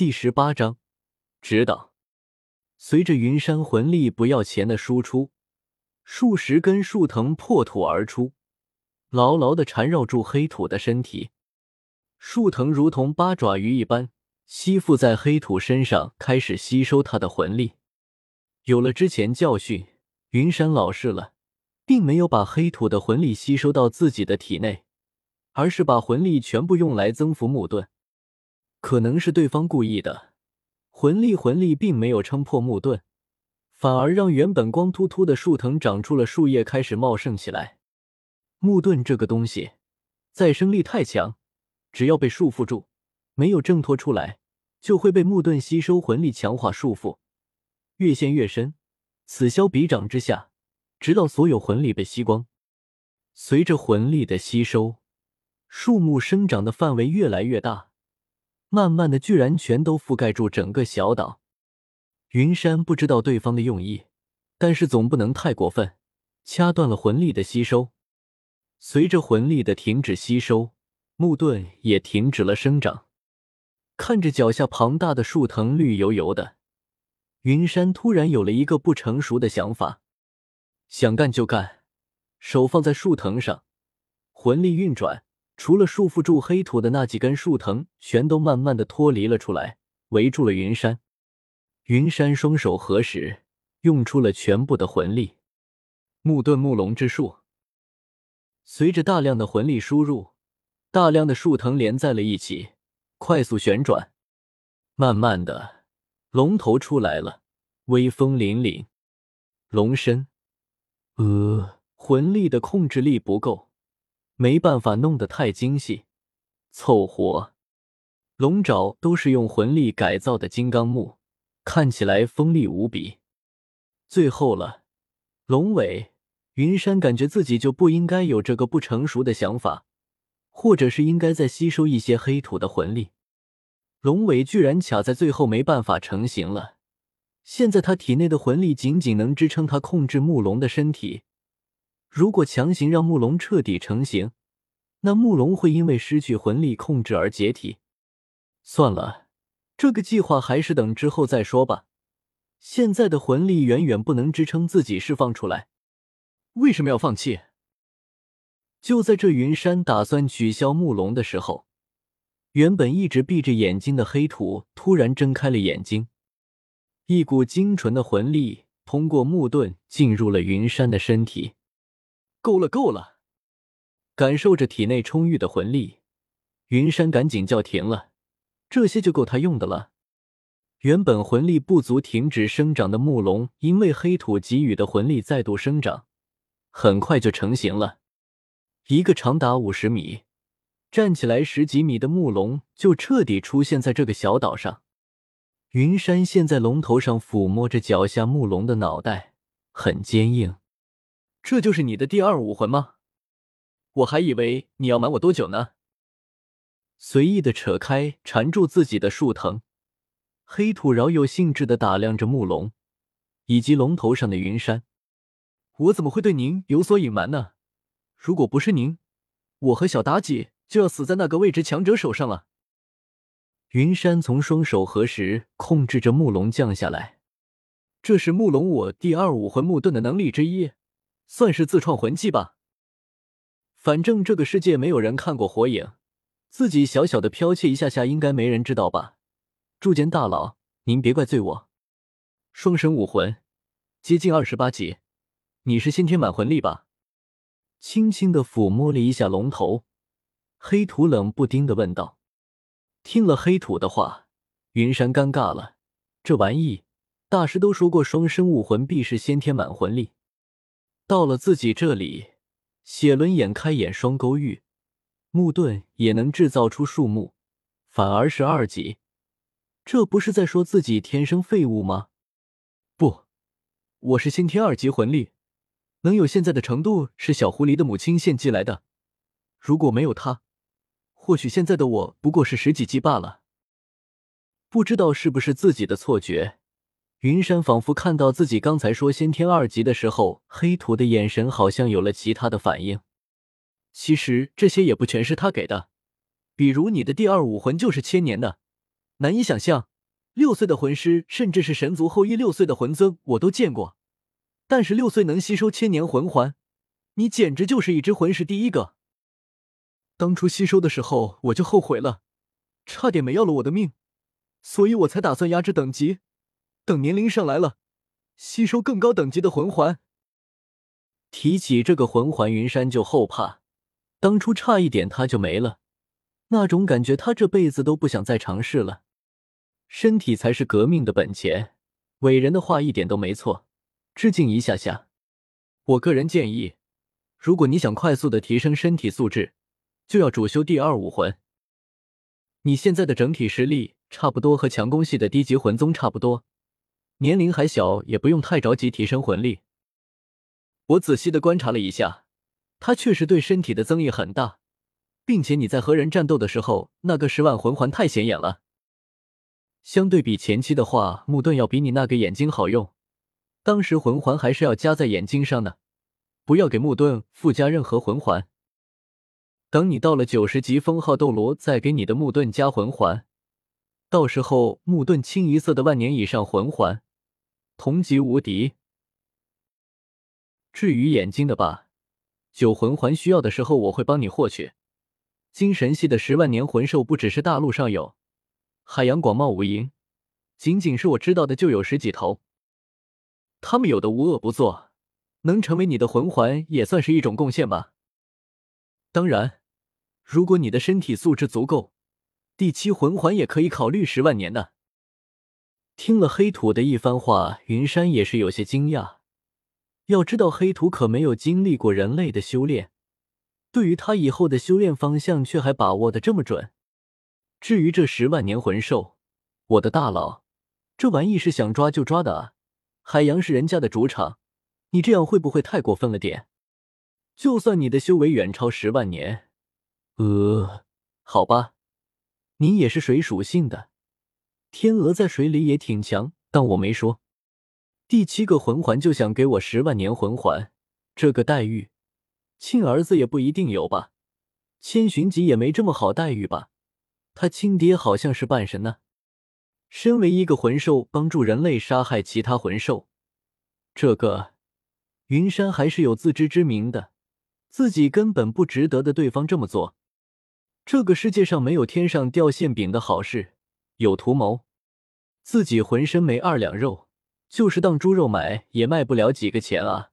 第十八章，指导。随着云山魂力不要钱的输出，数十根树藤破土而出，牢牢的缠绕住黑土的身体。树藤如同八爪鱼一般吸附在黑土身上，开始吸收他的魂力。有了之前教训，云山老实了，并没有把黑土的魂力吸收到自己的体内，而是把魂力全部用来增幅木盾。可能是对方故意的，魂力魂力并没有撑破木盾，反而让原本光秃秃的树藤长出了树叶，开始茂盛起来。木盾这个东西，再生力太强。只要被束缚住，没有挣脱出来，就会被木盾吸收魂力，强化束缚，越陷越深，此消彼长之下，直到所有魂力被吸光。随着魂力的吸收，树木生长的范围越来越大，慢慢的，居然全都覆盖住整个小岛。云山不知道对方的用意，但是总不能太过分，掐断了魂力的吸收。随着魂力的停止吸收。木盾也停止了生长，看着脚下庞大的树藤绿油油的，云山突然有了一个不成熟的想法，想干就干，手放在树藤上，魂力运转，除了束缚住黑土的那几根树藤，全都慢慢的脱离了出来，围住了云山。云山双手合十，用出了全部的魂力，木盾木龙之术，随着大量的魂力输入。大量的树藤连在了一起，快速旋转。慢慢的，龙头出来了，威风凛凛。龙身，呃，魂力的控制力不够，没办法弄得太精细，凑合。龙爪都是用魂力改造的金刚木，看起来锋利无比。最后了，龙尾。云山感觉自己就不应该有这个不成熟的想法。或者是应该再吸收一些黑土的魂力，龙尾居然卡在最后没办法成型了。现在他体内的魂力仅仅能支撑他控制木龙的身体，如果强行让木龙彻底成型，那木龙会因为失去魂力控制而解体。算了，这个计划还是等之后再说吧。现在的魂力远远不能支撑自己释放出来，为什么要放弃？就在这云山打算取消木龙的时候，原本一直闭着眼睛的黑土突然睁开了眼睛，一股精纯的魂力通过木盾进入了云山的身体。够了，够了！感受着体内充裕的魂力，云山赶紧叫停了，这些就够他用的了。原本魂力不足、停止生长的木龙，因为黑土给予的魂力再度生长，很快就成型了。一个长达五十米、站起来十几米的木龙就彻底出现在这个小岛上。云山现在龙头上抚摸着脚下木龙的脑袋，很坚硬。这就是你的第二武魂吗？我还以为你要瞒我多久呢。随意的扯开缠住自己的树藤，黑土饶有兴致的打量着木龙以及龙头上的云山。我怎么会对您有所隐瞒呢？如果不是您，我和小妲己就要死在那个未知强者手上了。云山从双手合十，控制着木龙降下来。这是木龙我第二武魂木盾的能力之一，算是自创魂技吧。反正这个世界没有人看过火影，自己小小的剽窃一下下，应该没人知道吧？铸剑大佬，您别怪罪我。双神武魂，接近二十八级，你是先天满魂力吧？轻轻的抚摸了一下龙头，黑土冷不丁的问道：“听了黑土的话，云山尴尬了。这玩意，大师都说过，双生武魂必是先天满魂力。到了自己这里，写轮眼开眼双勾玉，木盾也能制造出树木，反而是二级，这不是在说自己天生废物吗？不，我是先天二级魂力。”能有现在的程度是小狐狸的母亲献祭来的，如果没有她，或许现在的我不过是十几级罢了。不知道是不是自己的错觉，云山仿佛看到自己刚才说先天二级的时候，黑土的眼神好像有了其他的反应。其实这些也不全是他给的，比如你的第二武魂就是千年的，难以想象，六岁的魂师，甚至是神族后裔六岁的魂尊，我都见过。但是六岁能吸收千年魂环，你简直就是一只魂师第一个。当初吸收的时候我就后悔了，差点没要了我的命，所以我才打算压制等级，等年龄上来了，吸收更高等级的魂环。提起这个魂环，云山就后怕，当初差一点他就没了，那种感觉他这辈子都不想再尝试了。身体才是革命的本钱，伟人的话一点都没错。致敬一下下，我个人建议，如果你想快速的提升身体素质，就要主修第二武魂。你现在的整体实力差不多和强攻系的低级魂宗差不多，年龄还小，也不用太着急提升魂力。我仔细的观察了一下，他确实对身体的增益很大，并且你在和人战斗的时候，那个十万魂环太显眼了。相对比前期的话，木盾要比你那个眼睛好用。当时魂环还是要加在眼睛上的，不要给木盾附加任何魂环。等你到了九十级封号斗罗，再给你的木盾加魂环，到时候木盾清一色的万年以上魂环，同级无敌。至于眼睛的吧，九魂环需要的时候我会帮你获取。精神系的十万年魂兽不只是大陆上有，海洋广袤无垠，仅仅是我知道的就有十几头。他们有的无恶不作，能成为你的魂环也算是一种贡献吧。当然，如果你的身体素质足够，第七魂环也可以考虑十万年的。听了黑土的一番话，云山也是有些惊讶。要知道，黑土可没有经历过人类的修炼，对于他以后的修炼方向却还把握的这么准。至于这十万年魂兽，我的大佬，这玩意是想抓就抓的啊！海洋是人家的主场，你这样会不会太过分了点？就算你的修为远超十万年，呃，好吧，你也是水属性的，天鹅在水里也挺强，但我没说。第七个魂环就想给我十万年魂环，这个待遇，亲儿子也不一定有吧？千寻疾也没这么好待遇吧？他亲爹好像是半神呢。身为一个魂兽，帮助人类杀害其他魂兽，这个云山还是有自知之明的，自己根本不值得的对方这么做。这个世界上没有天上掉馅饼的好事，有图谋。自己浑身没二两肉，就是当猪肉买也卖不了几个钱啊！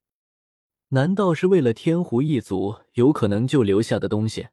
难道是为了天狐一族有可能就留下的东西？